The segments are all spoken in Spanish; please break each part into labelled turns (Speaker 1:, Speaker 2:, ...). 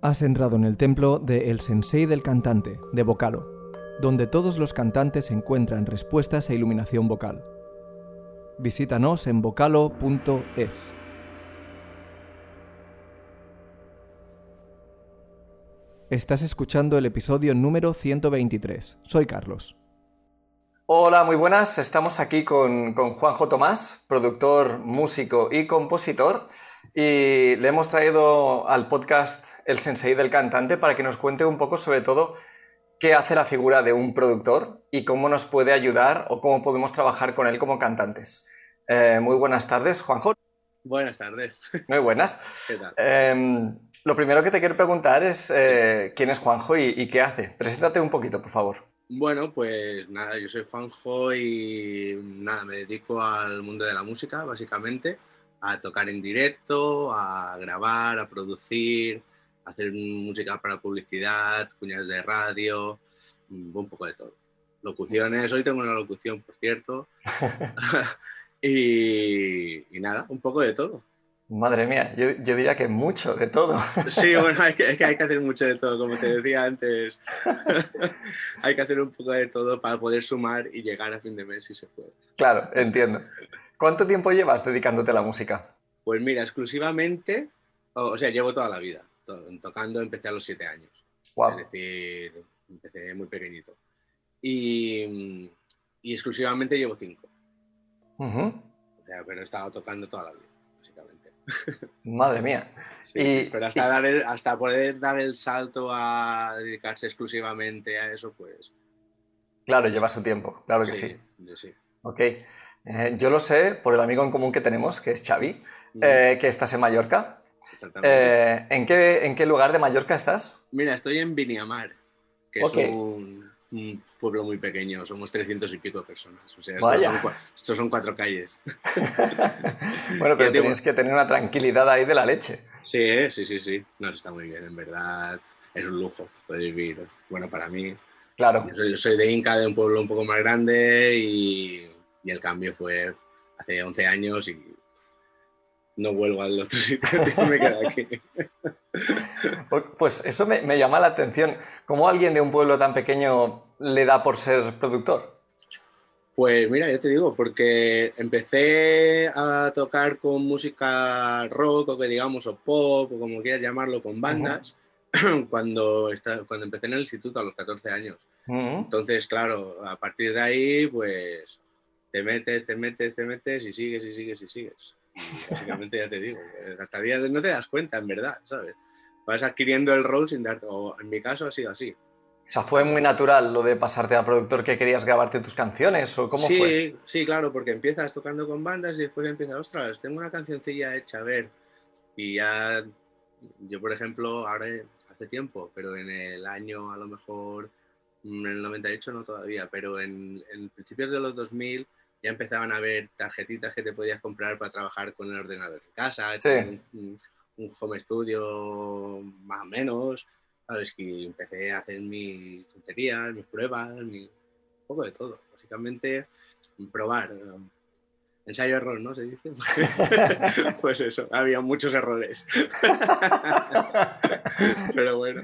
Speaker 1: Has entrado en el templo de El Sensei del Cantante, de Vocalo, donde todos los cantantes encuentran respuestas e iluminación vocal. Visítanos en vocalo.es. Estás escuchando el episodio número 123. Soy Carlos. Hola, muy buenas. Estamos aquí con, con Juanjo Tomás, productor, músico y compositor. Y le hemos traído al podcast El Sensei del Cantante para que nos cuente un poco sobre todo qué hace la figura de un productor y cómo nos puede ayudar o cómo podemos trabajar con él como cantantes. Eh, muy buenas tardes, Juanjo.
Speaker 2: Buenas tardes.
Speaker 1: Muy buenas.
Speaker 2: ¿Qué tal?
Speaker 1: Eh, lo primero que te quiero preguntar es eh, quién es Juanjo y, y qué hace. Preséntate un poquito, por favor.
Speaker 2: Bueno, pues nada, yo soy Juanjo y nada, me dedico al mundo de la música, básicamente, a tocar en directo, a grabar, a producir, a hacer música para publicidad, cuñas de radio, un poco de todo. Locuciones, hoy tengo una locución, por cierto. y, y nada, un poco de todo.
Speaker 1: Madre mía, yo, yo diría que mucho de todo.
Speaker 2: Sí, bueno, que, es que hay que hacer mucho de todo, como te decía antes. hay que hacer un poco de todo para poder sumar y llegar a fin de mes si se puede.
Speaker 1: Claro, entiendo. ¿Cuánto tiempo llevas dedicándote a la música?
Speaker 2: Pues mira, exclusivamente, o, sea, llevo toda la vida. To- tocando empecé a los siete años.
Speaker 1: Wow.
Speaker 2: Es decir, empecé muy pequeñito. Y, y exclusivamente llevo cinco.
Speaker 1: Ujú.
Speaker 2: O sea, pero he estado tocando toda la vida, básicamente.
Speaker 1: Madre mía.
Speaker 2: Sí,
Speaker 1: Y-
Speaker 2: pero hasta,
Speaker 1: y-
Speaker 2: dar el- hasta poder dar el salto a dedicarse exclusivamente a eso, pues
Speaker 1: Claro, lleva su tiempo, claro que sí.
Speaker 2: sí, sí.
Speaker 1: Ok. Eh, yo lo sé por el amigo en común que tenemos, que es Xavi, eh, que estás en Mallorca. Eh, ¿en, qué, ¿En qué lugar de Mallorca estás?
Speaker 2: Mira, estoy en Viniamar, que es un, un pueblo muy pequeño, somos 300 y pico personas. O sea, estos son, cua- estos son cuatro calles.
Speaker 1: bueno, pero tenéis que tener una tranquilidad ahí de la leche.
Speaker 2: Sí, sí, sí, sí. Nos está muy bien, en verdad. Es un lujo poder vivir. Bueno, para mí.
Speaker 1: Claro,
Speaker 2: Yo soy, yo soy de Inca, de un pueblo un poco más grande y, y el cambio fue hace 11 años y no vuelvo al otro sitio, tío, me quedo aquí.
Speaker 1: pues eso me, me llama la atención. ¿Cómo alguien de un pueblo tan pequeño le da por ser productor?
Speaker 2: Pues mira, ya te digo, porque empecé a tocar con música rock o que digamos, o pop, o como quieras llamarlo, con bandas, cuando, cuando empecé en el instituto a los 14 años. Entonces, claro, a partir de ahí, pues te metes, te metes, te metes y sigues y sigues y sigues. Y básicamente ya te digo, eh, hasta días no te das cuenta, en verdad, ¿sabes? Vas adquiriendo el rol sin darte, o en mi caso ha sido así.
Speaker 1: O sea, ¿fue muy natural lo de pasarte a productor que querías grabarte tus canciones? ¿O cómo
Speaker 2: sí,
Speaker 1: fue?
Speaker 2: sí, claro, porque empiezas tocando con bandas y después empiezas, ostras, tengo una cancioncilla hecha, a ver. Y ya, yo por ejemplo, ahora hace tiempo, pero en el año a lo mejor, mm, en el 98 no todavía, pero en, en principios de los 2000 ya empezaban a haber tarjetitas que te podías comprar para trabajar con el ordenador en casa,
Speaker 1: Sí.
Speaker 2: un, un home studio más o menos. ¿Sabes? Que empecé a hacer mis tonterías, mis pruebas, mi, un poco de todo. Básicamente, probar. eh, Ensayo-error, ¿no? Se dice. pues eso, había muchos errores. Pero bueno,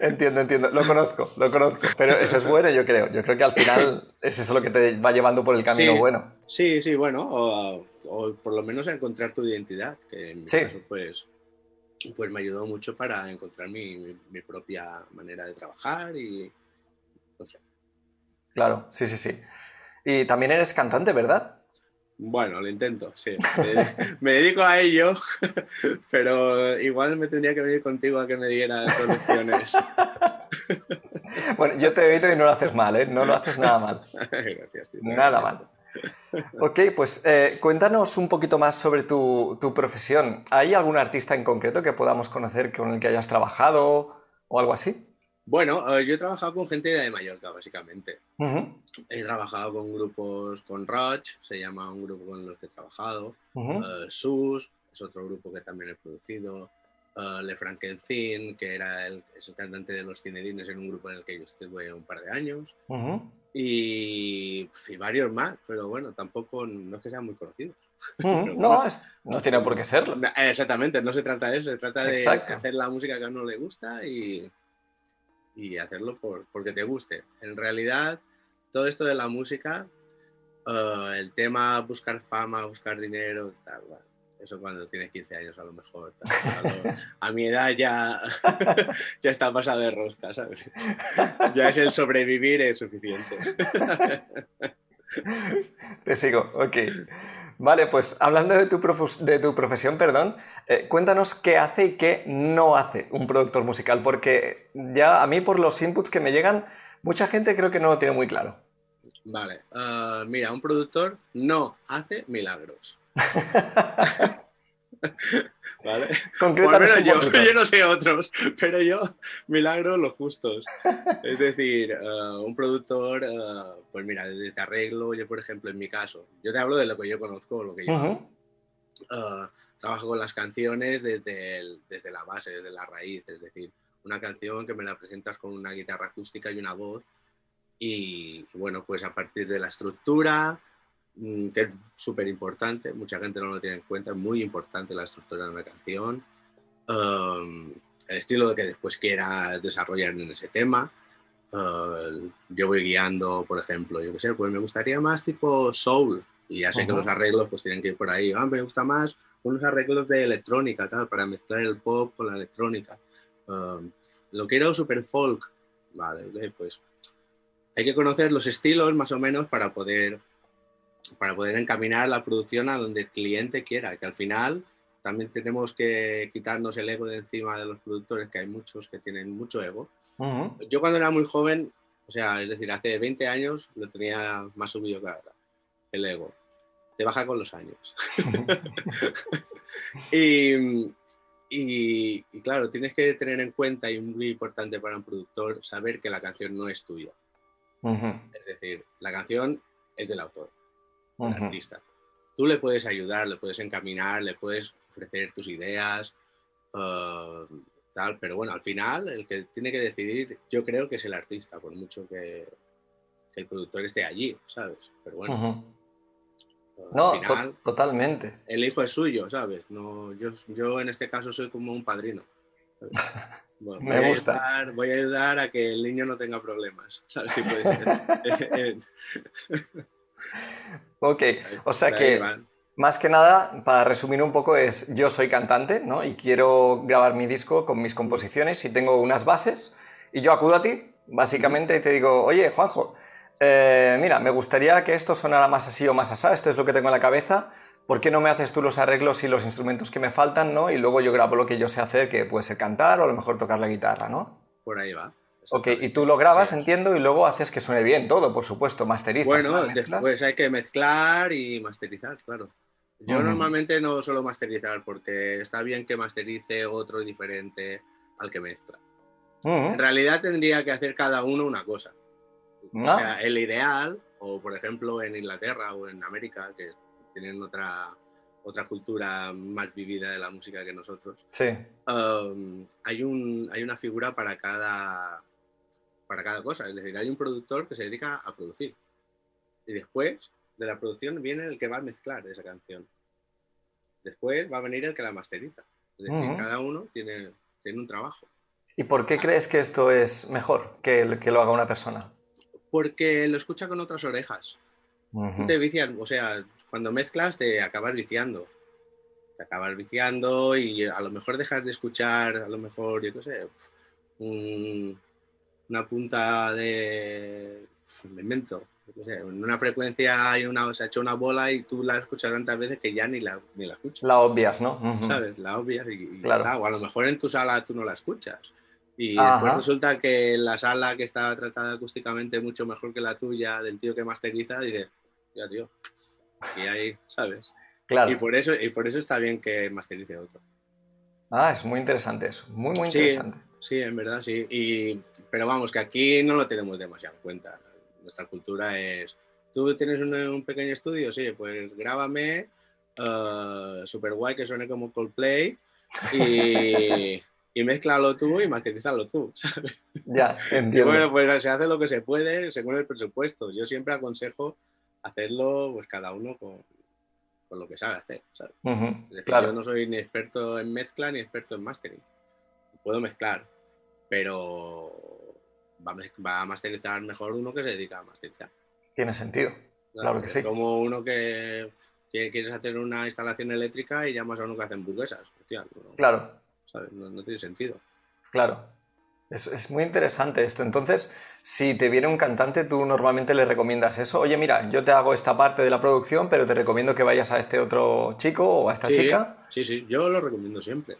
Speaker 1: Entiendo, entiendo. Lo conozco, lo conozco. Pero eso es bueno, yo creo. Yo creo que al final es eso lo que te va llevando por el camino
Speaker 2: Sí.
Speaker 1: bueno.
Speaker 2: sí, sí, bueno, o, o por lo menos a encontrar tu identidad, que en mi
Speaker 1: Sí.
Speaker 2: caso, pues, pues me ayudó mucho para encontrar mi, mi- mi propia manera de trabajar y, no sé.
Speaker 1: Claro, sí, sí, sí. Y también eres cantante, ¿verdad?
Speaker 2: Bueno, lo intento, sí. Me, dedico a ello, pero igual me tendría que venir contigo a que me dieras soluciones.
Speaker 1: Bueno, yo te oído y no lo haces mal, ¿eh? No lo haces nada mal.
Speaker 2: Gracias. tío.
Speaker 1: Nada mal. Ok, pues eh, cuéntanos un poquito más sobre tu, tu profesión. ¿Hay algún artista en concreto que podamos conocer con el que hayas trabajado o algo así?
Speaker 2: Bueno, eh, yo he trabajado con gente de Mallorca, básicamente.
Speaker 1: Ujú,
Speaker 2: He trabajado con grupos, con Roch, se llama un grupo con los que he trabajado.
Speaker 1: ujú.
Speaker 2: eh, Sus, es otro grupo que también he producido. eh, Le Frankenstein, que era el, es el cantante de los Cinedines en un grupo en el que yo estuve un par de años.
Speaker 1: Ujú.
Speaker 2: Y, y varios más, pero bueno, tampoco, no es que sean muy conocidos.
Speaker 1: No, no tiene por qué serlo.
Speaker 2: Exactamente, no se trata de eso, se trata de hacer la música que a uno le gusta y, y hacerlo por, porque te guste. En realidad, todo esto de la música, eh, el tema buscar fama, buscar dinero, tal, eso cuando tienes 15 años a lo mejor. a mi edad ya, ya está pasado de rosca, ¿sabes? Ya es el sobrevivir es suficiente.
Speaker 1: Te sigo, ok. Vale, pues hablando de tu, de tu profesión, perdón, eh, cuéntanos qué hace y qué no hace un productor musical, porque ya a mí por los inputs que me llegan, mucha gente creo que no lo tiene muy claro.
Speaker 2: Vale, ah, mira, un productor no hace milagros. ¿Vale? Concretamente yo, yo, no sé otros, pero yo milagros los justos. Es decir, eh, un productor, eh, pues mira, desde arreglo, yo por ejemplo, en mi caso, yo te hablo de lo que yo conozco, lo que yo eh, trabajo con las canciones desde, desde la base, desde la raíz, es decir, una canción que me la presentas con una guitarra acústica y una voz, y bueno, pues a partir de la estructura, que es súper importante, mucha gente no lo tiene en cuenta, es muy importante la estructura de una canción, um, el estilo de que después quiera desarrollar en ese tema. Uh, yo voy guiando, por ejemplo, yo qué sé, pues me gustaría más tipo soul, y ya sé que los arreglos pues tienen que ir por ahí, ah, me gusta más unos arreglos de electrónica, tal, para mezclar el pop con la electrónica. Um, lo quiero super folk, vale, pues hay que conocer los estilos más o menos para poder para poder encaminar la producción a donde el cliente quiera, que al final también tenemos que quitarnos el ego de encima de los productores, que hay muchos que tienen mucho ego. Yo cuando era muy joven, o sea, es decir, hace 20 años lo tenía más subido que ahora, el ego. Te baja con los años. y, y, claro, tienes que tener en cuenta, y muy importante para un productor, saber que la canción no es tuya. Es decir, la canción es del autor artista. Tú le puedes ayudar, le puedes encaminar, le puedes ofrecer tus ideas, uh, tal, pero bueno, al final el que tiene que decidir, yo creo que es el artista, por mucho que, el productor esté allí, ¿sabes? Pero bueno.
Speaker 1: Uh, no, totalmente.
Speaker 2: El hijo es suyo, ¿sabes? No, yo, yo en este caso soy como un padrino.
Speaker 1: Me gusta.
Speaker 2: voy a ayudar a que el niño no tenga problemas. ¿sabes? Si puede ser.
Speaker 1: Ok, o sea que más que nada, para resumir un poco, es yo soy cantante, ¿no? Y quiero grabar mi disco con mis composiciones y tengo unas bases y yo acudo a ti, básicamente, y te digo, oye, Juanjo, eh, mira, me gustaría que esto sonara más así o más así, esto es lo que tengo en la cabeza, ¿por qué no me haces tú los arreglos y los instrumentos que me faltan, ¿no? Y luego yo grabo lo que yo sé hacer, que puede ser cantar o a lo mejor tocar la guitarra, ¿no?
Speaker 2: Por ahí va.
Speaker 1: Ok, y tú lo grabas, entiendo, y luego haces que suene bien todo, por supuesto, masterizas.
Speaker 2: Bueno, después hay que mezclar y masterizar, claro. Yo normalmente no suelo masterizar porque está bien que masterice otro diferente al que mezcla. En realidad tendría que hacer cada uno una cosa. O sea, el ideal, o por ejemplo en Inglaterra o en América, que tienen otra, otra cultura más vivida de la música que nosotros,
Speaker 1: sí.
Speaker 2: Um, hay, un, hay una figura para cada, para cada cosa. Es decir, hay un productor que se dedica a producir. Y después de la producción viene el que va a mezclar esa canción. Después va a venir el que la masteriza. Es decir, cada uno tiene, tiene un trabajo.
Speaker 1: ¿Y por qué crees que esto es mejor que, que lo haga una persona?
Speaker 2: Porque lo escucha con otras orejas. Te vician, o sea, cuando mezclas te acabas viciando. Te acabas viciando y a lo mejor dejas de escuchar, a lo mejor, yo qué sé, un, una punta de elemento. en una frecuencia hay una, se ha hecho una bola y tú la escuchas tantas veces que ya ni la, ni la escuchas.
Speaker 1: La obvias, ¿no?
Speaker 2: ¿Sabes? La obvias y, está. O a lo mejor en tu sala tú no la escuchas. Y después resulta que la sala que está tratada acústicamente mucho mejor que la tuya, del tío que masteriza, dice, ya tío, y ahí, ¿sabes?
Speaker 1: Claro.
Speaker 2: Y por eso, y por eso está bien que masterice otro.
Speaker 1: Ah, es muy interesante eso, muy, muy interesante.
Speaker 2: Sí, en verdad, sí. Y, pero vamos, que aquí no lo tenemos demasiado en cuenta. Nuestra cultura es, tú tienes un, pequeño estudio, sí, pues grábame, uh, super guay que suene como Coldplay y, y mezclalo tú y masterizalo tú, ¿sabes?
Speaker 1: Ya, entiendo.
Speaker 2: bueno, pues se hace lo que se puede según el presupuesto. Yo siempre aconsejo hacerlo pues cada uno con, con lo que sabe hacer. Yo no soy ni experto en mezcla ni experto en mastering. Puedo mezclar, pero va a masterizar mejor uno que se dedica a masterizar.
Speaker 1: Tiene sentido. Claro, que sí.
Speaker 2: Como uno que, quieres hacer una instalación eléctrica y llamas a uno que hace hamburguesas.
Speaker 1: claro.
Speaker 2: no tiene sentido.
Speaker 1: Claro. Es, muy interesante esto. Entonces, si te viene un cantante, tú normalmente le recomiendas eso. Oye, mira, yo te hago esta parte de la producción, pero te recomiendo que vayas a este otro chico o a esta chica.
Speaker 2: Sí, sí, yo lo recomiendo siempre.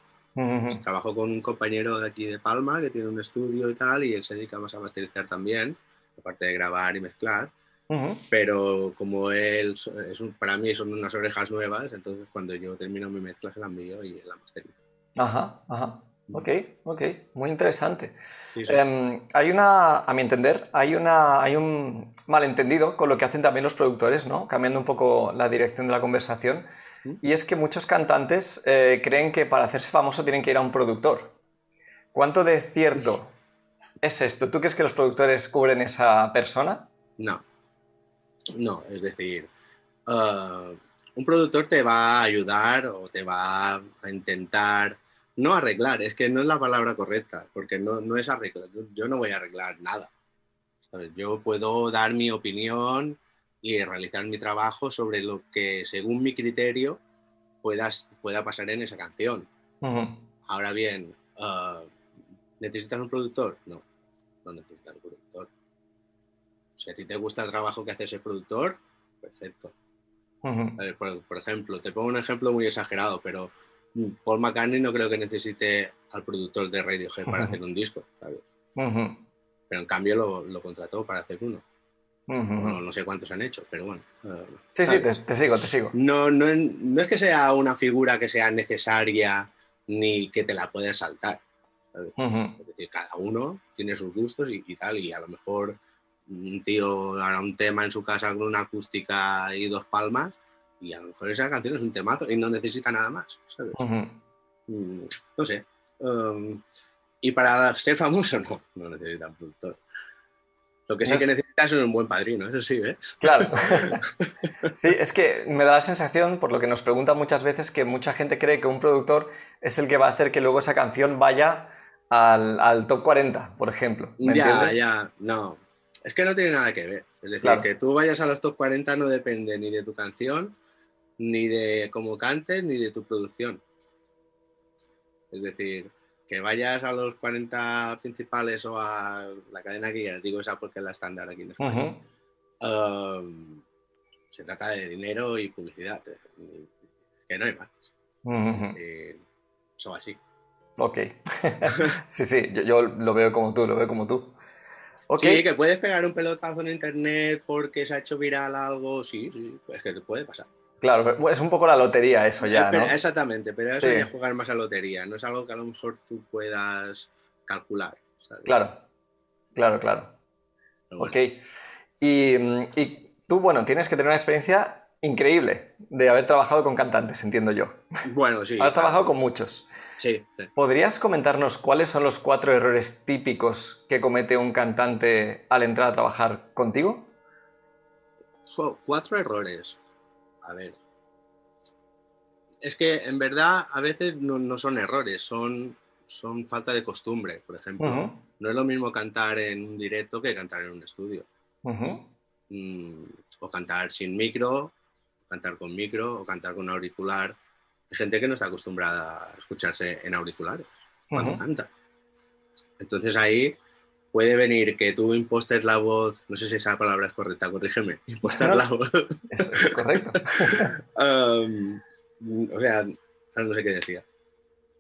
Speaker 2: Trabajo con un compañero de aquí de Palma que tiene un estudio y tal, y él se dedica más a masterizar también, aparte de grabar y mezclar. Pero como él, es para mí son unas orejas nuevas, entonces cuando yo termino mi mezcla se la envío y la masterizo.
Speaker 1: Ajá, ajá. Ok, ok, muy interesante. Em, hay una, a mi entender, hay, una, hay un malentendido con lo que hacen también los productores, ¿no? Cambiando un poco la dirección de la conversación. Y es que muchos cantantes eh, creen que para hacerse famoso tienen que ir a un productor. ¿Cuánto de cierto es esto? ¿Tú crees que los productores cubren esa persona?
Speaker 2: No. No, es decir, uh, un productor te va a ayudar o te va a intentar no arreglar, es que no es la palabra correcta, porque no, no es arreglar, yo no voy a arreglar nada. Yo puedo dar mi opinión y realizar mi trabajo sobre lo que según mi criterio puedas, pueda pasar en esa canción. Ahora bien, ah, ¿necesitas un productor? No, no necesitas un productor. Si a ti te gusta el trabajo que hace ese productor, perfecto. por, por, ejemplo, te pongo un ejemplo muy exagerado, pero Paul McCartney no creo que necesite al productor de Radiohead para hacer un disco, ¿sabes? Pero en cambio lo, contrató para hacer uno. no sé cuántos han hecho, pero bueno.
Speaker 1: Eh, sí, sí, te, sigo, te sigo.
Speaker 2: No, no, no, es que sea una figura que sea necesaria ni que te la puedes saltar. Es decir, cada uno tiene sus gustos y, y, tal, y a lo mejor un tío hará un tema en su casa con una acústica y dos palmas y a lo mejor esa canción es un temazo y no necesita nada más, ¿sabes? Mm, no sé. Um, y para ser famoso, no, no necesita un productor. Lo que sí que necesitas es un buen padrino, eso sí, ¿ves?
Speaker 1: Claro. sí, es que me da la sensación, por lo que nos preguntan muchas veces, que mucha gente cree que un productor es el que va a hacer que luego esa canción vaya al, top 40, por ejemplo.
Speaker 2: ¿Me ya, ya, no. Es que no tiene nada que ver. Es decir, que tú vayas a los top 40 no depende ni de tu canción, ni de cómo cantes, ni de tu producción. Es decir, que vayas a los 40 principales o a la cadena que digo esa porque es la estándar aquí en España. Um, se trata de dinero y publicidad, eh, que no hay más. eso así.
Speaker 1: Ok. sí, sí, yo, lo veo como tú, lo veo como tú.
Speaker 2: Okay. Sí, que puedes pegar un pelotazo en internet porque se ha hecho viral algo, sí, sí, es que te puede pasar.
Speaker 1: Claro, es un poco la lotería eso ya, ¿no?
Speaker 2: Exactamente, pero eso es jugar más a lotería, no es algo que a lo mejor tú puedas calcular.
Speaker 1: Claro, claro, claro. Ok. Y, tú, bueno, tienes que tener una experiencia increíble de haber trabajado con cantantes, entiendo yo.
Speaker 2: Bueno, sí.
Speaker 1: Has trabajado con muchos.
Speaker 2: Sí,
Speaker 1: ¿Podrías comentarnos cuáles son los cuatro errores típicos que comete un cantante al entrar a trabajar contigo?
Speaker 2: Cuatro errores a ver. Es que en verdad a veces no, son errores, son, son falta de costumbre, por ejemplo. No es lo mismo cantar en un directo que cantar en un estudio. Mm, o cantar sin micro, cantar con micro, o cantar con auricular. Hay gente que no está acostumbrada a escucharse en auriculares cuando canta. Entonces ahí puede venir que tú impostes la voz, no sé si esa palabra es correcta, corrígeme, impostar la voz.
Speaker 1: es correcto.
Speaker 2: o sea, no sé qué decía.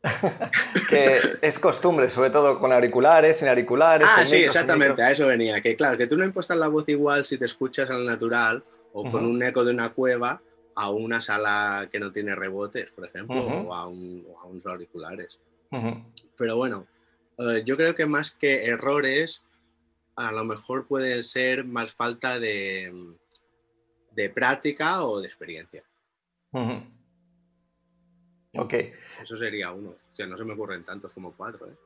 Speaker 1: que es costumbre, sobre todo con auriculares, sin auriculares.
Speaker 2: Ah, sí, exactamente, a eso venía. Que claro, que tú no impostas la voz igual si te escuchas al natural o con un eco de una cueva a una sala que no tiene rebotes, por ejemplo, o, a unos auriculares. Pero bueno, eh, yo creo que más que errores, a lo mejor pueden ser más falta de, de práctica o de experiencia.
Speaker 1: Ok.
Speaker 2: Eso sería uno. O sea, no se me ocurren tantos como cuatro. ¿eh?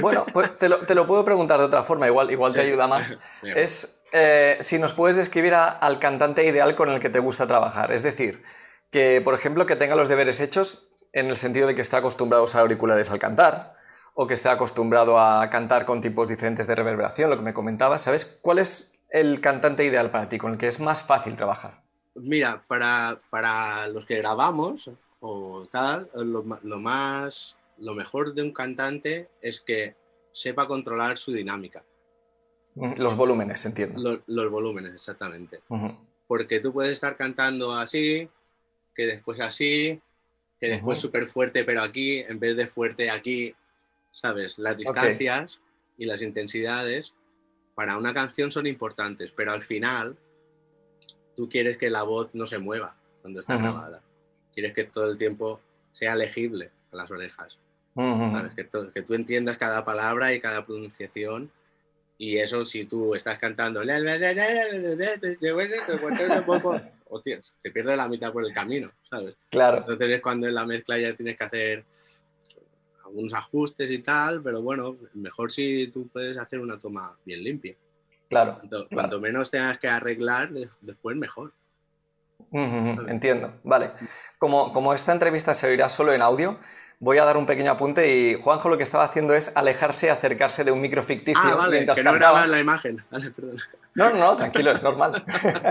Speaker 1: Bueno, pues te lo, te lo, puedo preguntar de otra forma, igual, igual te ayuda más. es eh, si nos puedes describir al cantante ideal con el que te gusta trabajar. Es decir, que, por ejemplo, que tenga los deberes hechos en el sentido de que esté acostumbrado a usar auriculares al cantar, o que esté acostumbrado a cantar con tipos diferentes de reverberación, lo que me comentabas. ¿Sabes cuál es el cantante ideal para ti, con el que es más fácil trabajar?
Speaker 2: Mira, para, para los que grabamos o tal, lo, más, lo mejor de un cantante es que sepa controlar su dinámica.
Speaker 1: Los volúmenes, entiendo.
Speaker 2: Los, volúmenes, exactamente. Porque tú puedes estar cantando así, que después así, que después súper fuerte, pero aquí, en vez de fuerte aquí, ¿sabes? Las distancias y las intensidades para una canción son importantes, pero al final tú quieres que la voz no se mueva cuando está grabada. Quieres que todo el tiempo sea legible a las orejas. Que, que, tú entiendas cada palabra y cada pronunciación. Y eso si tú estás cantando, te pierdes la mitad por el camino, ¿sabes?
Speaker 1: Claro.
Speaker 2: Entonces es cuando en la mezcla ya tienes que hacer algunos ajustes y tal, pero bueno, mejor si tú puedes hacer una toma bien limpia.
Speaker 1: Claro.
Speaker 2: Cuanto, menos tengas que arreglar, después mejor.
Speaker 1: entiendo, vale. Como, como esta entrevista se oirá solo en audio, voy a dar un pequeño apunte y Juanjo lo que estaba haciendo es alejarse y acercarse de un micro ficticio.
Speaker 2: Ah, vale, que no grabas la imagen. Vale, perdón.
Speaker 1: No, no, tranquilo, es normal.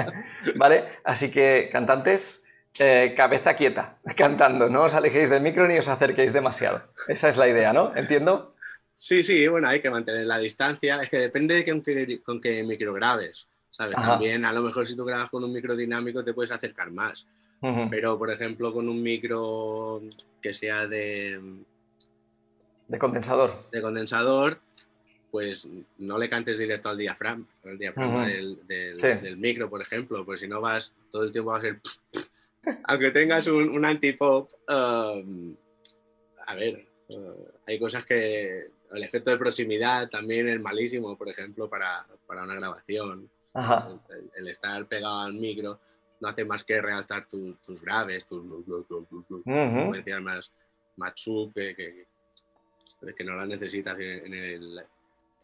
Speaker 1: vale, así que cantantes, eh, cabeza quieta, cantando, no os alejéis del micro ni os acerquéis demasiado. Esa es la idea, ¿no? ¿Entiendo?
Speaker 2: Sí, sí, bueno, hay que mantener la distancia. Es que depende de con qué, con qué micro grabes. ¿Sabes? También, a lo mejor si tú grabas con un micro dinámico te puedes acercar más. Pero, por ejemplo, con un micro que sea de.
Speaker 1: De condensador.
Speaker 2: De condensador, pues no le cantes directo al diafragma, al diafragma del, micro, por ejemplo, pues si no vas, todo el tiempo a ser. Aunque tengas un, un antipop, um, a ver, uh, hay cosas que. El efecto de proximidad también es malísimo, por ejemplo, para, para una grabación. El, estar pegado al micro no hace más que realzar tus graves, tus uh más, más que, que, que, no las necesitas en, el,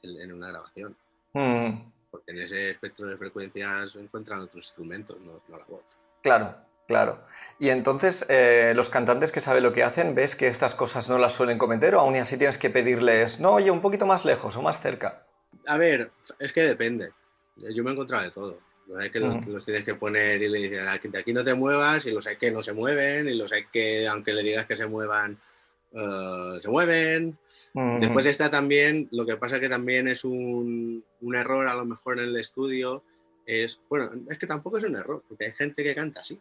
Speaker 2: en una grabación. Porque en ese espectro de frecuencias encuentran otros instrumentos, no, la voz.
Speaker 1: Claro, claro. Y entonces, eh, los cantantes que saben lo que hacen, ¿ves que estas cosas no las suelen cometer o aún así tienes que pedirles, no, oye, un poquito más lejos o más cerca?
Speaker 2: A ver, es que depende. Yo me he encontrado de todo. Los hay que los, tienes que poner y le dices, de aquí no te muevas, y los hay que no se mueven, y los hay que, aunque le digas que se muevan, eh, se mueven. Después está también, lo que pasa que también es un, un, error a lo mejor en el estudio, es, bueno, es que tampoco es un error, porque hay gente que canta así.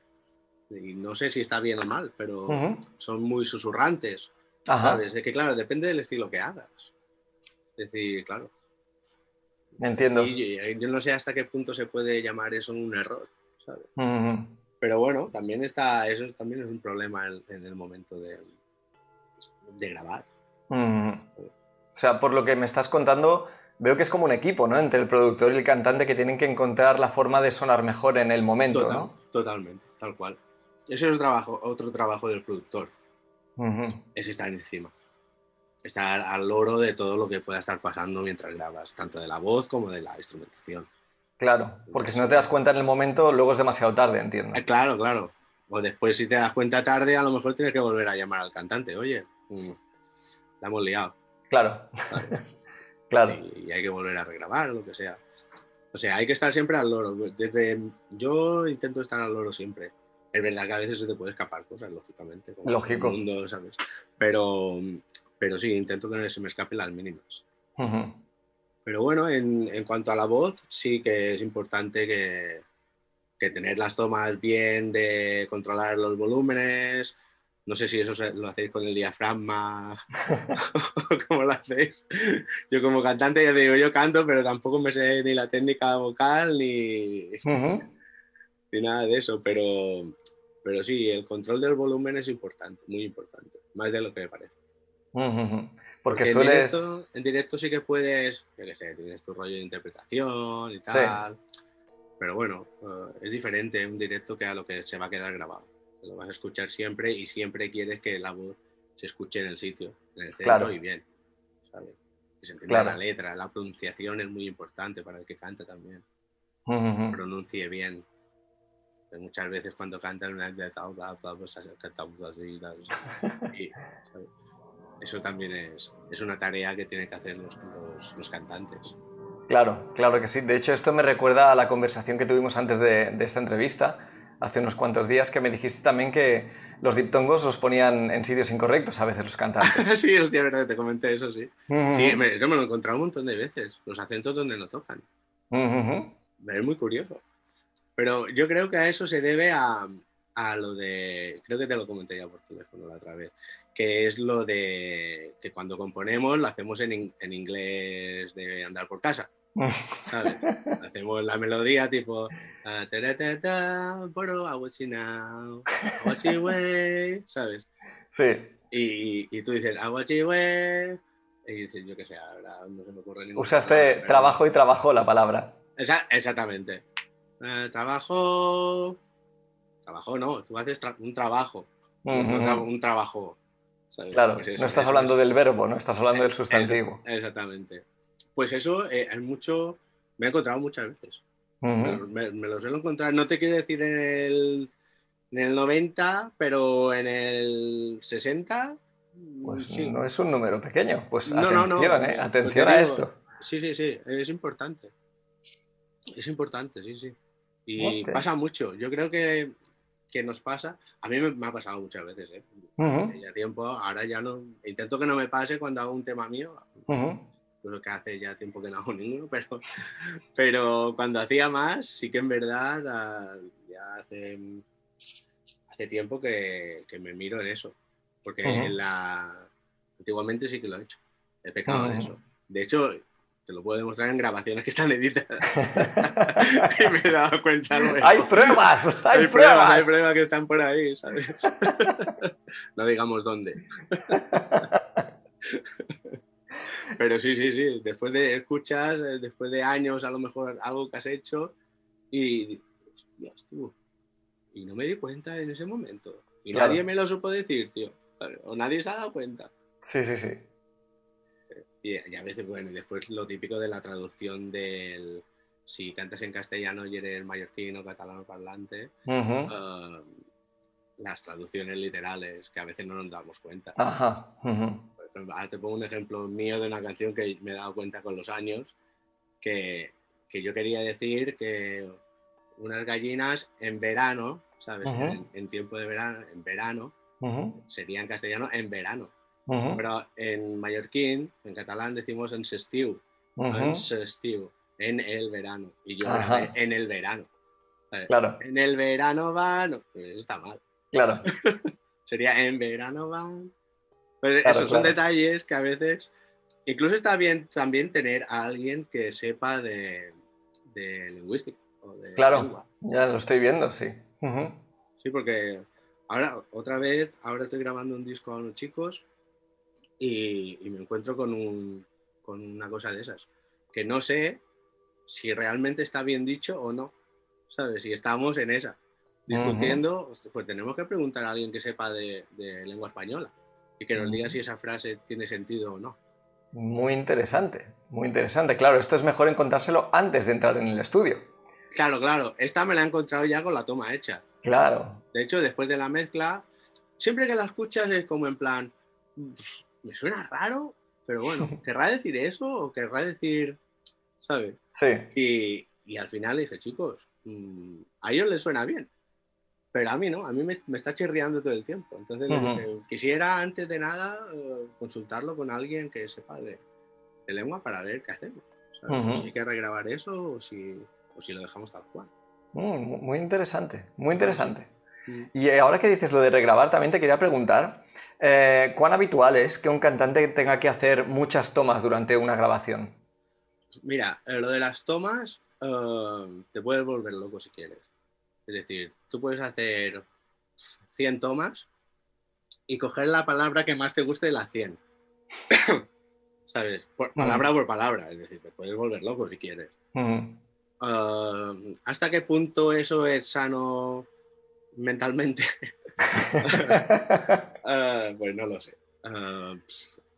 Speaker 2: Y no sé si está bien o mal, pero son muy susurrantes. ¿sabes? Es que claro, depende del estilo que hagas. Es decir, claro.
Speaker 1: Entiendo.
Speaker 2: Y, yo no sé hasta qué punto se puede llamar eso un error, ¿sabes? Pero bueno, también está, eso también es un problema en el momento de, de grabar. O
Speaker 1: sea, por lo que me estás contando, veo que es como un equipo, ¿no? Entre el productor y el cantante que tienen que encontrar la forma de sonar mejor en el momento, ¿no?
Speaker 2: Totalmente, tal cual. Ese es trabajo, otro trabajo del productor. Es estar encima. Estar al loro de todo lo que pueda estar pasando mientras grabas, tanto de la voz como de la instrumentación.
Speaker 1: Claro, porque si no te das cuenta en el momento, luego es demasiado tarde, entiendo.
Speaker 2: Eh, claro, claro. O después, si te das cuenta tarde, a lo mejor tienes que volver a llamar al cantante. Oye, Mm. la hemos liado.
Speaker 1: Claro. claro.
Speaker 2: Y, hay que volver a regrabar o lo que sea. O sea, hay que estar siempre al loro. Desde yo intento estar al loro siempre. Es verdad que a veces se te puede escapar cosas, lógicamente.
Speaker 1: Lógico.
Speaker 2: mundo, ¿sabes? Pero, pero sí, intento que no se me escapen las mínimas. Pero bueno, en, en, cuanto a la voz, sí que es importante que, que tener las tomas bien, de controlar los volúmenes, no sé si eso lo hacéis con el diafragma o cómo lo hacéis. Yo como cantante ya digo, yo canto, pero tampoco me sé ni la técnica vocal ni, ni nada de eso. Pero, pero sí, el control del volumen es importante, muy importante, más de lo que me parece.
Speaker 1: Porque, sueles...
Speaker 2: En directo, sí que puedes, yo qué sé, tienes tu rollo de interpretación y tal. Pero bueno, eh, es diferente un directo que a lo que se va a quedar grabado lo vas a escuchar siempre y siempre quieres que la voz se escuche en el sitio, en el centro y bien, ¿sabes? Que se entienda la letra, la pronunciación es muy importante para el que canta también. Pronuncie bien. Muchas veces cuando cantan una de pues cantamos así. Y, eso también es, es, una tarea que tienen que hacer los, los, cantantes.
Speaker 1: Claro, claro que sí. De hecho, esto me recuerda a la conversación que tuvimos antes de, de esta entrevista, hace unos cuantos días, que me dijiste también que los diptongos los ponían en sitios incorrectos a veces los cantantes.
Speaker 2: sí, hostia, verdad, te comenté eso, sí. Sí, me, yo me lo he encontrado un montón de veces, los acentos donde no tocan. Es muy curioso. Pero yo creo que a eso se debe a, a lo de, creo que te lo comenté ya por teléfono la otra vez, que es lo de que cuando componemos lo hacemos en, en inglés de andar por casa. ¿sabes? Hacemos la melodía tipo ah, ¿sabes?
Speaker 1: Sí.
Speaker 2: Y, y tú dices y dices, yo qué sé, ahora no se me ocurre ningún.
Speaker 1: Usaste trabajo y trabajo la palabra.
Speaker 2: exactamente. Eh, trabajo. Trabajo no, tú haces un trabajo. un, trabajo.
Speaker 1: Claro, pues no estás hablando del verbo, no estás hablando del sustantivo.
Speaker 2: exactamente. Pues eso eh, es mucho. Me he encontrado muchas veces. me, lo suelo encontrar, no te quiero decir en el, en el 90, pero en el 60.
Speaker 1: Pues sí. no es un número pequeño. Pues atención, ¿eh? atención a esto.
Speaker 2: Sí, sí, sí, es importante. Es importante, sí, sí. Y pasa mucho. Yo creo que, que, nos pasa. A mí me, ha pasado muchas veces, ¿eh? Ya tiempo, ahora ya no. Intento que no me pase cuando hago un tema mío. Creo que hace ya tiempo que no hago ninguno, pero, pero cuando hacía más, sí que en verdad ah, ya hace, hace tiempo que, que me miro en eso. Porque en la, antiguamente sí que lo he hecho. He pecado en eso. De hecho, te lo puedo demostrar en grabaciones que están editadas. y me he dado cuenta
Speaker 1: ¡Hay pruebas! ¡Hay, pruebas!
Speaker 2: Hay pruebas que están por ahí, ¿sabes? no digamos dónde. Pero sí, sí, sí. Después de escuchas, eh, después de años, a lo mejor algo que has hecho y. Hostias, tú. Y no me di cuenta en ese momento. Y nadie me lo supo decir, tío. O nadie se ha dado cuenta.
Speaker 1: Sí, sí, sí.
Speaker 2: Y, a veces, bueno, y después lo típico de la traducción del. Si cantas en castellano y eres mallorquino catalano parlante, um, las traducciones literales, que a veces no nos damos cuenta.
Speaker 1: Ajá.
Speaker 2: te pongo un ejemplo mío de una canción que me he dado cuenta con los años, que, que yo quería decir que unas gallinas en verano, ¿sabes? en, tiempo de verano, en verano, sería en castellano en verano. Pero en mallorquín, en catalán, decimos en sestiu. En sestiu, en el verano. Y yo en el verano.
Speaker 1: Claro.
Speaker 2: En el verano van. Pues está mal.
Speaker 1: Claro.
Speaker 2: Sería en verano van. Pero esos son detalles que a veces. Incluso está bien también tener a alguien que sepa de, de lingüística.
Speaker 1: claro, ya lo estoy viendo, sí.
Speaker 2: Sí, porque ahora, otra vez, ahora estoy grabando un disco a unos chicos y, me encuentro con, un, con una cosa de esas, que no sé si realmente está bien dicho o no, ¿sabes? Si estamos en esa, discutiendo, pues tenemos que preguntar a alguien que sepa de, lengua española y que nos diga si esa frase tiene sentido o no.
Speaker 1: Muy interesante, muy interesante. Claro, esto es mejor encontrárselo antes de entrar en el estudio.
Speaker 2: Claro, claro. Esta me la he encontrado ya con la toma hecha.
Speaker 1: Claro.
Speaker 2: De hecho, después de la mezcla, siempre que la escuchas es como en plan, me suena raro, pero bueno, ¿querrá decir eso o querrá decir, ¿sabes?
Speaker 1: Sí.
Speaker 2: Y, al final le dije, chicos, mm, a ellos les suena bien, pero a mí no, a mí me, está chirriando todo el tiempo. Entonces quisiera antes de nada eh, consultarlo con alguien que sepa de, lengua para ver qué hacemos. Si hay que regrabar eso o si, o si lo dejamos tal cual.
Speaker 1: Mm, muy interesante, muy interesante. Y ahora que dices lo de regrabar, también te quería preguntar, eh, ¿cuán habitual es que un cantante tenga que hacer muchas tomas durante una grabación?
Speaker 2: Mira, eh, lo de las tomas eh, te puedes volver loco si quieres. Es decir, tú puedes hacer 100 tomas y coger la palabra que más te guste de las 100. ¿Sabes? palabra por palabra. Es decir, te puedes volver loco si quieres. ¿Hasta qué punto eso es sano mentalmente? uh, pues no lo sé. Ah,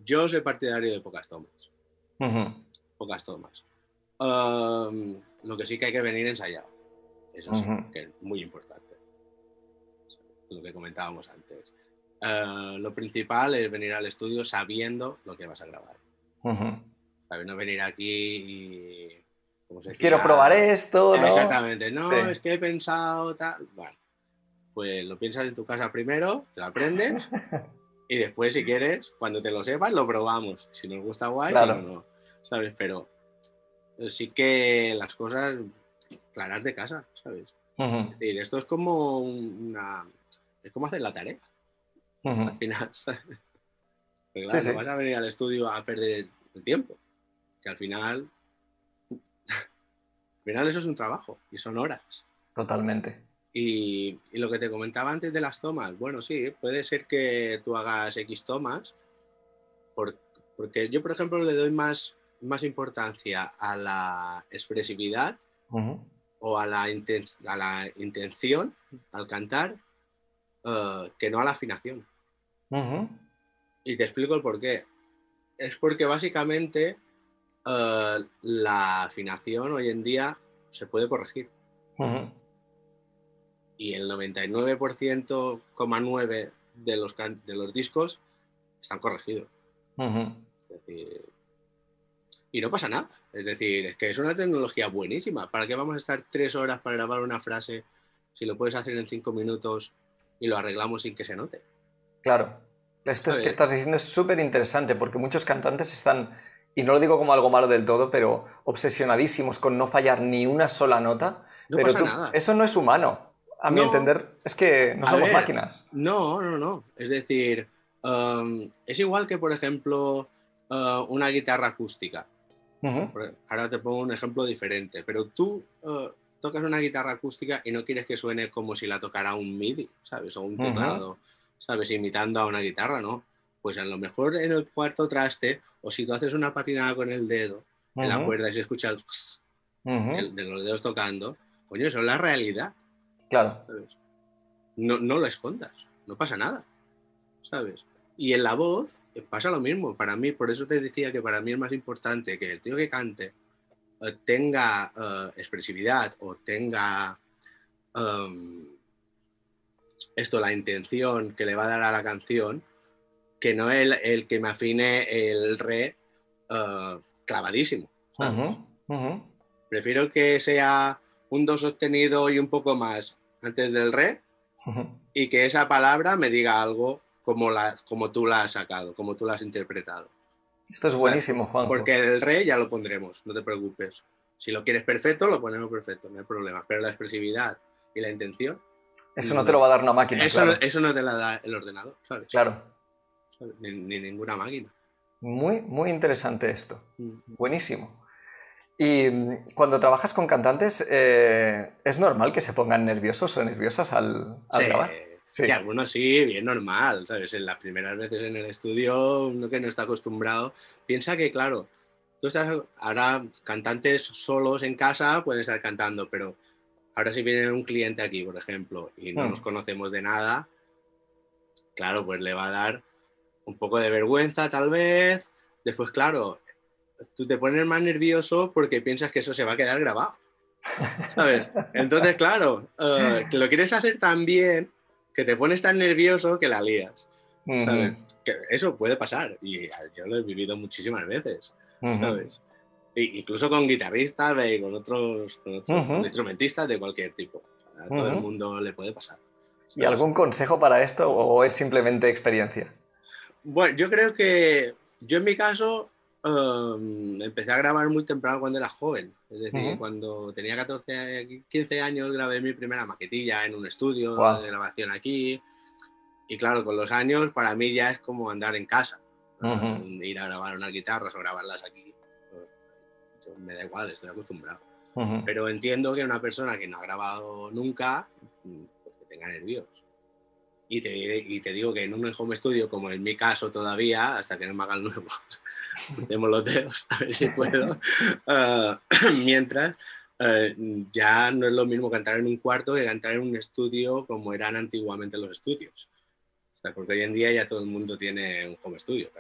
Speaker 2: yo soy partidario de pocas tomas. Pocas tomas. lo que sí que hay que venir ensayado. Eso sí, que es muy importante. lo que comentábamos antes. Eh, lo principal es venir al estudio sabiendo lo que vas a grabar. No venir aquí y...
Speaker 1: Quiero probar esto, ¿no?
Speaker 2: Exactamente, no, es que he pensado tal... Bueno, pues lo piensas en tu casa primero, te lo aprendes y después si quieres, cuando te lo sepas, lo probamos. Si nos gusta guay, si no, no. ¿Sabes? Pero sí que las cosas claras de casa, ¿sabes? Y esto es como una... Es como hacer la tarea al final. claro, no vas a venir al estudio a perder el tiempo, que al final, al final eso es un trabajo y son horas.
Speaker 1: Totalmente.
Speaker 2: Y, lo que te comentaba antes de las tomas, bueno, sí, puede ser que tú hagas X tomas, porque yo, por ejemplo, le doy más, más importancia a la expresividad o a la, a la intención al cantar eh, que no a la afinación. Y te explico el por qué. Es porque básicamente eh, la afinación hoy en día se puede corregir. Y el 99,9% de los, de los discos están corregidos. y no pasa nada. Es decir, es que es una tecnología buenísima. ¿Para qué vamos a estar tres horas para grabar una frase si lo puedes hacer en cinco minutos y lo arreglamos sin que se note?
Speaker 1: Claro. Esto es que estás diciendo es súper interesante porque muchos cantantes están, y no lo digo como algo malo del todo, pero obsesionadísimos con no fallar ni una sola nota.
Speaker 2: No
Speaker 1: pero
Speaker 2: pasa nada.
Speaker 1: Eso no es humano. A mi entender, es que no somos máquinas.
Speaker 2: No, no, no. Es decir, um, es igual que, por ejemplo, uh, una guitarra acústica. Ahora te pongo un ejemplo diferente, pero tú uh, tocas una guitarra acústica y no quieres que suene como si la tocara un MIDI, ¿sabes? O un teclado. ¿sabes? Imitando a una guitarra, ¿no? Pues a lo mejor en el cuarto traste, o si tú haces una patinada con el dedo en la cuerda y se escucha el, de los dedos tocando, coño, eso es la realidad.
Speaker 1: Claro.
Speaker 2: No, no lo escondas, no pasa nada, ¿sabes? Y en la voz eh, pasa lo mismo. Para mí, por eso te decía que para mí es más importante que el tío que cante eh, tenga eh, expresividad o tenga em, esto, la intención que le va a dar a la canción, que no el, el que me afine el re uh, clavadísimo. Prefiero que sea un do sostenido y un poco más antes del re y que esa palabra me diga algo como, la, como tú la has sacado, como tú la has interpretado.
Speaker 1: Esto es buenísimo, Juan.
Speaker 2: Porque el re ya lo pondremos, no te preocupes. Si lo quieres perfecto, lo ponemos perfecto, no hay problema. Pero la expresividad y la intención
Speaker 1: eso no te lo va a dar una máquina.
Speaker 2: Eso, no, eso no te la da el ordenador, ¿sabes?
Speaker 1: Claro.
Speaker 2: Ni, ninguna máquina.
Speaker 1: Muy, muy interesante esto. Mm. Buenísimo. Y mm, cuando trabajas con cantantes, eh, ¿es normal que se pongan nerviosos o nerviosas al, grabar?
Speaker 2: Sí. algunos sí, bien normal, ¿sabes? En las primeras veces en el estudio, uno que no está acostumbrado, piensa que, claro, tú estás ahora cantantes solos en casa pueden estar cantando, pero Ahora si viene un cliente aquí, por ejemplo, y no nos mm. conocemos de nada, claro, pues le va a dar un poco de vergüenza tal vez. Después, claro, tú te pones más nervioso porque piensas que eso se va a quedar grabado. ¿Sabes? Entonces, claro, que lo quieres hacer tan bien que te pones tan nervioso que la lías. ¿sabes? Que eso puede pasar y yo lo he vivido muchísimas veces. ¿Sabes? incluso con guitarristas y con otros, instrumentistas de cualquier tipo. A todo el mundo le puede pasar.
Speaker 1: ¿Y algún consejo para esto o es simplemente experiencia?
Speaker 2: Bueno, yo creo que yo en mi caso em, empecé a grabar muy temprano cuando era joven. Es decir, cuando tenía 14, 15 años grabé mi primera maquetilla en un estudio de grabación aquí. Y claro, con los años para mí ya es como andar en casa. Ir a grabar unas guitarras o grabarlas aquí me da igual, estoy acostumbrado. Pero entiendo que una persona que no ha grabado nunca, pues que tenga nervios. Y te, y te, digo que en un home studio, como en mi caso todavía, hasta que no me haga el hacemos los dedos, a ver si puedo. Ah, mientras, eh, ya no es lo mismo cantar en un cuarto que cantar en un estudio como eran antiguamente los estudios. O sea, porque hoy en día ya todo el mundo tiene un home studio,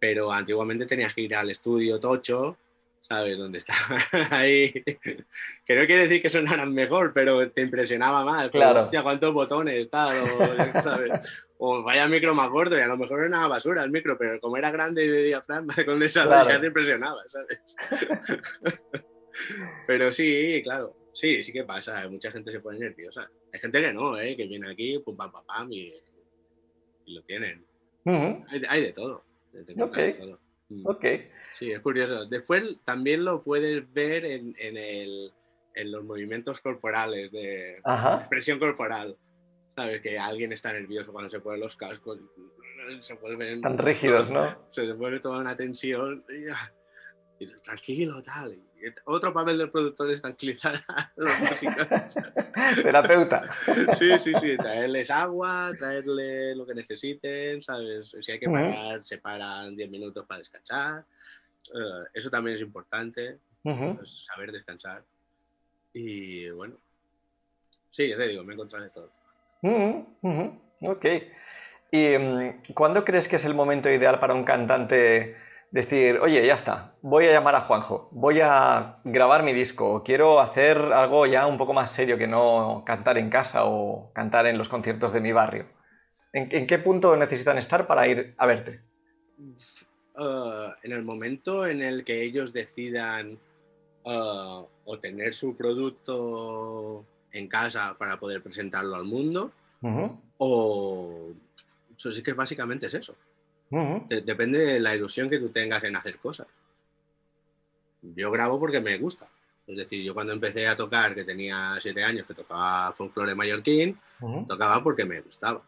Speaker 2: Pero antiguamente tenías que ir al estudio tocho ¿sabes? dónde está ahí. Que no quiere decir que sonaran mejor, pero te impresionaba más.
Speaker 1: Claro.
Speaker 2: Ya cuántos botones, tal, o, ¿sabes? O vaya micro más gordo, y a lo mejor era una basura el micro, pero como era grande y de diafragma, con esa ya te impresionaba, ¿sabes? pero sí, claro, sí, sí que pasa, mucha gente se pone nerviosa. Hay gente que no, ¿eh? que viene aquí, pum, pam, pam, pam, y, lo tienen. hay, de todo.
Speaker 1: Mm. ok.
Speaker 2: Sí, es curioso. Después también lo puedes ver en, los movimientos corporales, de expresión corporal. ¿Sabes? Que alguien está nervioso cuando se ponen los cascos. Se
Speaker 1: Están rígidos, ¿no?
Speaker 2: Se pone toda una tensión. Y, tranquilo, tal. otro papel del productor es tranquilizar a los músicos.
Speaker 1: Terapeuta.
Speaker 2: Sí, sí, sí. Traerles agua, traerles lo que necesiten, ¿sabes? Si hay que parar, se paran 10 minutos para descansar. Eh, eso también es importante, pues, saber descansar. Y bueno, sí, ya te digo, me he encontrado de todo.
Speaker 1: Ok. ¿Y mm, cuándo crees que es el momento ideal para un cantante decir, oye, ya está, voy a llamar a Juanjo, voy a grabar mi disco, quiero hacer algo ya un poco más serio que no cantar en casa o cantar en los conciertos de mi barrio? ¿En, qué punto necesitan estar para ir a verte?
Speaker 2: Uh, en el momento en el que ellos decidan uh, tener su producto en casa para poder presentarlo al mundo, o eso sí que básicamente es eso. depende de la ilusión que tú tengas en hacer cosas. Yo grabo porque me gusta. Es decir, yo cuando empecé a tocar, que tenía siete años, que tocaba folclore mallorquín, tocaba porque me gustaba.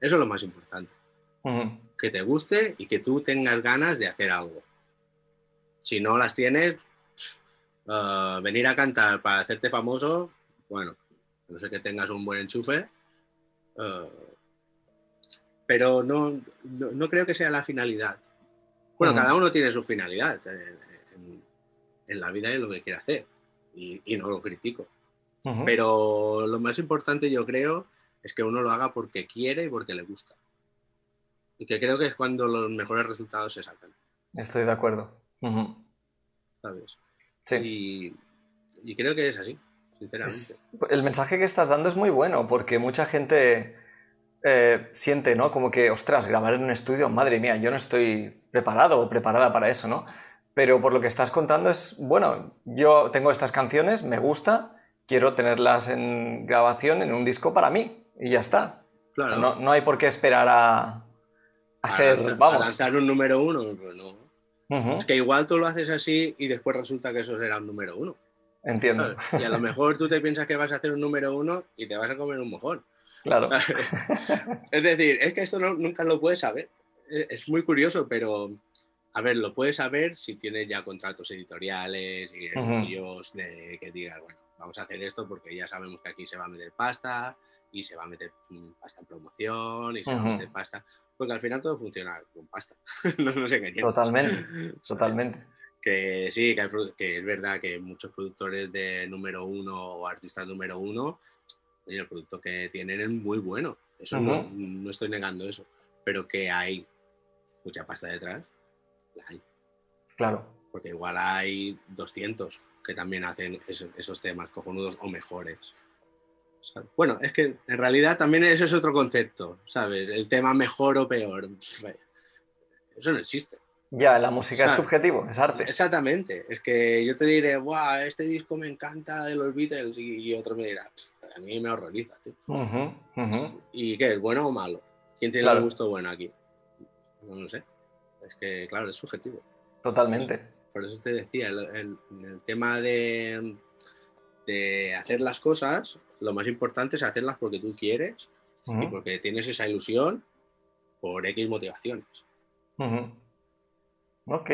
Speaker 2: Eso es lo más importante que te guste y que tú tengas ganas de hacer algo. Si no las tienes, uh, venir a cantar para hacerte famoso, bueno, no sé que tengas un buen enchufe, uh, pero no, no, creo que sea la finalidad. Bueno, cada uno tiene su finalidad en, la vida y lo que quiere hacer, y, no lo critico. Pero lo más importante yo creo es que uno lo haga porque quiere y porque le gusta. Y que creo que es cuando los mejores resultados se sacan.
Speaker 1: Estoy de acuerdo.
Speaker 2: ¿Sabes? Sí. Y, creo que es así, sinceramente.
Speaker 1: el mensaje que estás dando es muy bueno porque mucha gente eh, siente, ¿no? Como que, ostras, grabar en un estudio, madre mía, yo no estoy preparado o preparada para eso, ¿no? Pero por lo que estás contando es, bueno, yo tengo estas canciones, me gusta, quiero tenerlas en grabación en un disco para mí y ya está. Claro. no, no hay por qué esperar a, a ser, vamos.
Speaker 2: lanzar un número uno, pues no. Es que igual tú lo haces así y después resulta que eso será un número uno.
Speaker 1: Entiendo.
Speaker 2: Y a lo mejor tú te piensas que vas a hacer un número uno y te vas a comer un mojón.
Speaker 1: Claro.
Speaker 2: es decir, es que esto nunca lo puedes saber. Es muy curioso, pero a ver, lo puedes saber si tienes ya contratos editoriales y de que digas, bueno, vamos a hacer esto porque ya sabemos que aquí se va a meter pasta y se va a meter mm, pasta en promoción y se va a meter pasta. Porque al final todo funciona con pasta. no nos engañemos.
Speaker 1: Totalmente, totalmente.
Speaker 2: Que sí, que, es verdad que muchos productores de número uno o artistas número uno, el producto que tienen es muy bueno. Eso no, no, estoy negando eso. Pero que hay mucha pasta detrás, la hay.
Speaker 1: Claro.
Speaker 2: Porque igual hay 200 que también hacen esos temas cojonudos o mejores. Bueno, es que en realidad también eso es otro concepto, ¿sabes? El tema mejor o peor. Eso no existe.
Speaker 1: Ya, la música es subjetivo, es arte.
Speaker 2: Exactamente. Es que yo te diré, Buah, este disco me encanta de los Beatles y, otro me dirá, a mí me horroriza, tío. ¿Y qué? ¿Es bueno o malo? ¿Quién tiene el gusto bueno aquí? No lo sé. Es que, claro, es subjetivo.
Speaker 1: Totalmente.
Speaker 2: Por eso, te decía, el, tema de, de hacer las cosas lo más importante es hacerlas porque tú quieres y porque tienes esa ilusión por X motivaciones.
Speaker 1: Ok.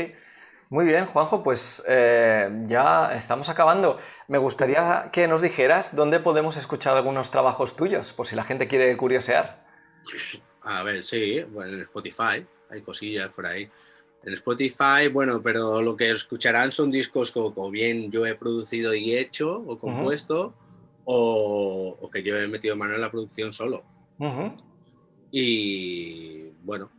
Speaker 1: Muy bien, Juanjo, pues eh, ya estamos acabando. Me gustaría que nos dijeras dónde podemos escuchar algunos trabajos tuyos, por si la gente quiere curiosear.
Speaker 2: A ver, sí, bueno, en Spotify, hay cosillas por ahí. En Spotify, bueno, pero lo que escucharán son discos como, bien yo he producido y hecho o compuesto, o, que yo he metido mano en la producción solo. Y bueno,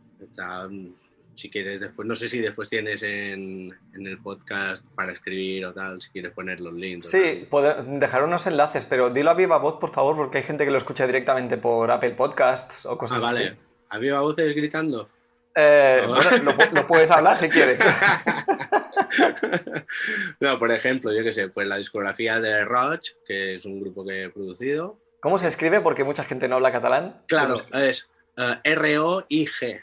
Speaker 2: si quieres después, no sé si después tienes en, el podcast para escribir o tal, si quieres poner los links.
Speaker 1: Sí, dejar unos enlaces, pero dilo a viva voz, por favor, porque hay gente que lo escucha directamente por Apple Podcasts o cosas ah, vale. así.
Speaker 2: ¿A viva voces gritando?
Speaker 1: Eh, bueno, lo, puedes hablar si quieres.
Speaker 2: no, por ejemplo, yo qué sé, pues la discografía de Roach, que es un grupo que he producido.
Speaker 1: ¿Cómo se escribe? Porque mucha gente no habla catalán.
Speaker 2: Claro, es uh, R-O-I-G.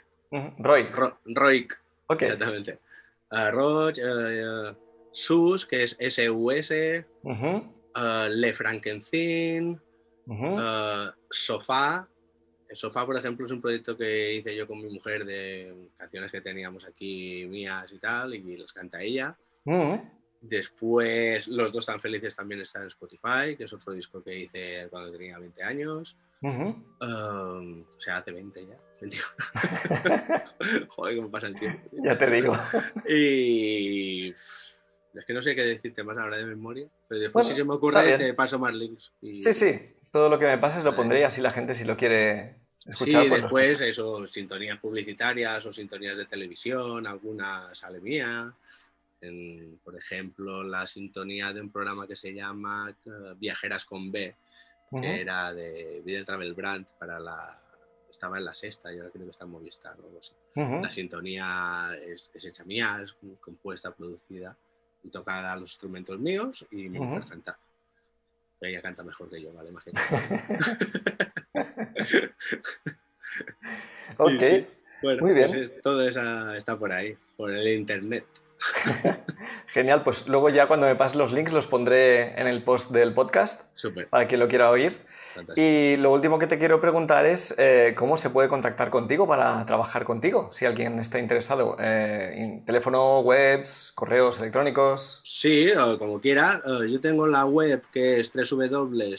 Speaker 1: Roik.
Speaker 2: Roik. Exactamente. Uh, uh, Sus, que es S-U-S. Le Frankenstein. Sofá, el Sofá, por ejemplo, es un proyecto que hice yo con mi mujer de canciones que teníamos aquí mías y tal, y las canta ella. Después, Los dos tan felices también están en Spotify, que es otro disco que hice cuando tenía 20 años. Um, o sea, hace 20 ya. Joder, cómo pasa el tiempo.
Speaker 1: Ya te digo.
Speaker 2: Y es que no sé qué decirte más ahora de memoria, pero después si se me ocurre te paso más links.
Speaker 1: Sí, sí. Todo lo que me pases lo pondré y así la gente si lo quiere
Speaker 2: sí, pues después eso, sintonías publicitarias o sintonías de televisión, alguna sale mía. por ejemplo, la sintonía de un programa que se llama eh, Viajeras con B, que era de Video Travel Brand para la estaba en la sexta y ahora creo que está en Movistar o algo así. La sintonía es, hecha mía, es compuesta, producida y tocada a los instrumentos míos y mi mujer canta. ella canta mejor que yo, ¿vale? Imagínate.
Speaker 1: ok.
Speaker 2: Bueno, Muy bien. Pues todo eso está por ahí, por el internet.
Speaker 1: Genial, pues luego ya cuando me pases los links los pondré en el post del podcast para quien lo quiera oír. Y lo último que te quiero preguntar es eh, cómo se puede contactar contigo para trabajar contigo, si alguien está interesado. Eh, teléfono, webs, correos electrónicos.
Speaker 2: Sí, como quiera. Eh, yo tengo la web que es www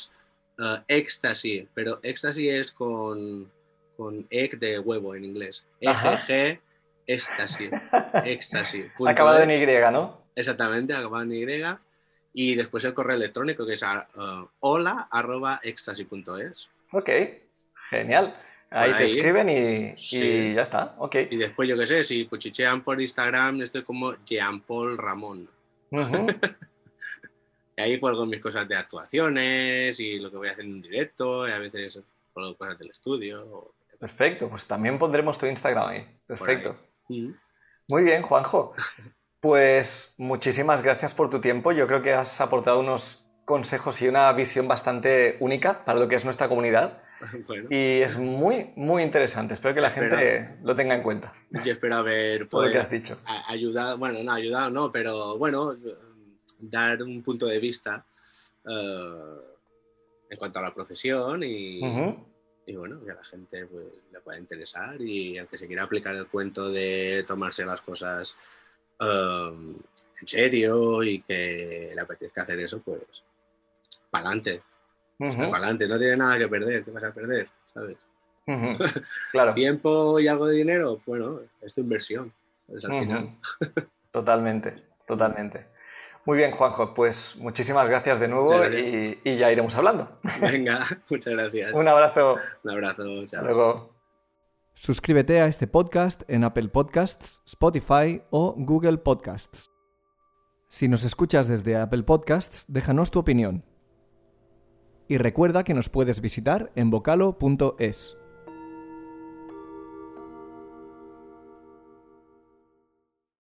Speaker 2: uh, Ecstasy, pero Ecstasy es con, con egg de huevo en inglés. E-G-G, Ecstasy. Ecstasy.
Speaker 1: Acabado en Y, ¿no?
Speaker 2: Exactamente, acabado en Y. Y después el correo electrónico que es uh, hola arroba.
Speaker 1: Ok, genial. Ahí, te escriben y, y, ya está. ok.
Speaker 2: Y después, yo qué sé, si cuchichean por Instagram, estoy como Jean Paul Ramón. Y ahí cuelgo mis cosas de actuaciones y lo que voy a hacer en directo, y a veces cuelgo cosas del estudio.
Speaker 1: Perfecto, pues también pondremos tu Instagram ahí. Perfecto. Mm. Muy bien, Juanjo. Pues muchísimas gracias por tu tiempo. Yo creo que has aportado unos consejos y una visión bastante única para lo que es nuestra comunidad. Y es muy, muy interesante. Espero que la gente lo tenga en cuenta.
Speaker 2: Yo espero haber
Speaker 1: que has dicho.
Speaker 2: ayudado, bueno, no ayudado, no, pero bueno, dar un punto de vista eh, en cuanto a la profesión y, bueno, que a la gente pues, le pueda interesar y aunque se quiera aplicar el cuento de tomarse las cosas eh, en serio y que le apetezca hacer eso, pues para adelante. adelante, no tiene nada que perder, ¿qué vas a perder? ¿Sabes?
Speaker 1: Claro.
Speaker 2: Tiempo y algo de dinero, bueno, es tu inversión. Pues, al final.
Speaker 1: Totalmente, totalmente. Muy bien, Juanjo, pues muchísimas gracias de nuevo y, ya iremos hablando.
Speaker 2: Venga, muchas gracias.
Speaker 1: Un abrazo.
Speaker 2: Un abrazo, chao.
Speaker 1: luego. Suscríbete a este podcast en Apple Podcasts, Spotify o Google Podcasts. Si nos escuchas desde Apple Podcasts, déjanos tu opinión. Y recuerda que nos puedes visitar en vocalo.es.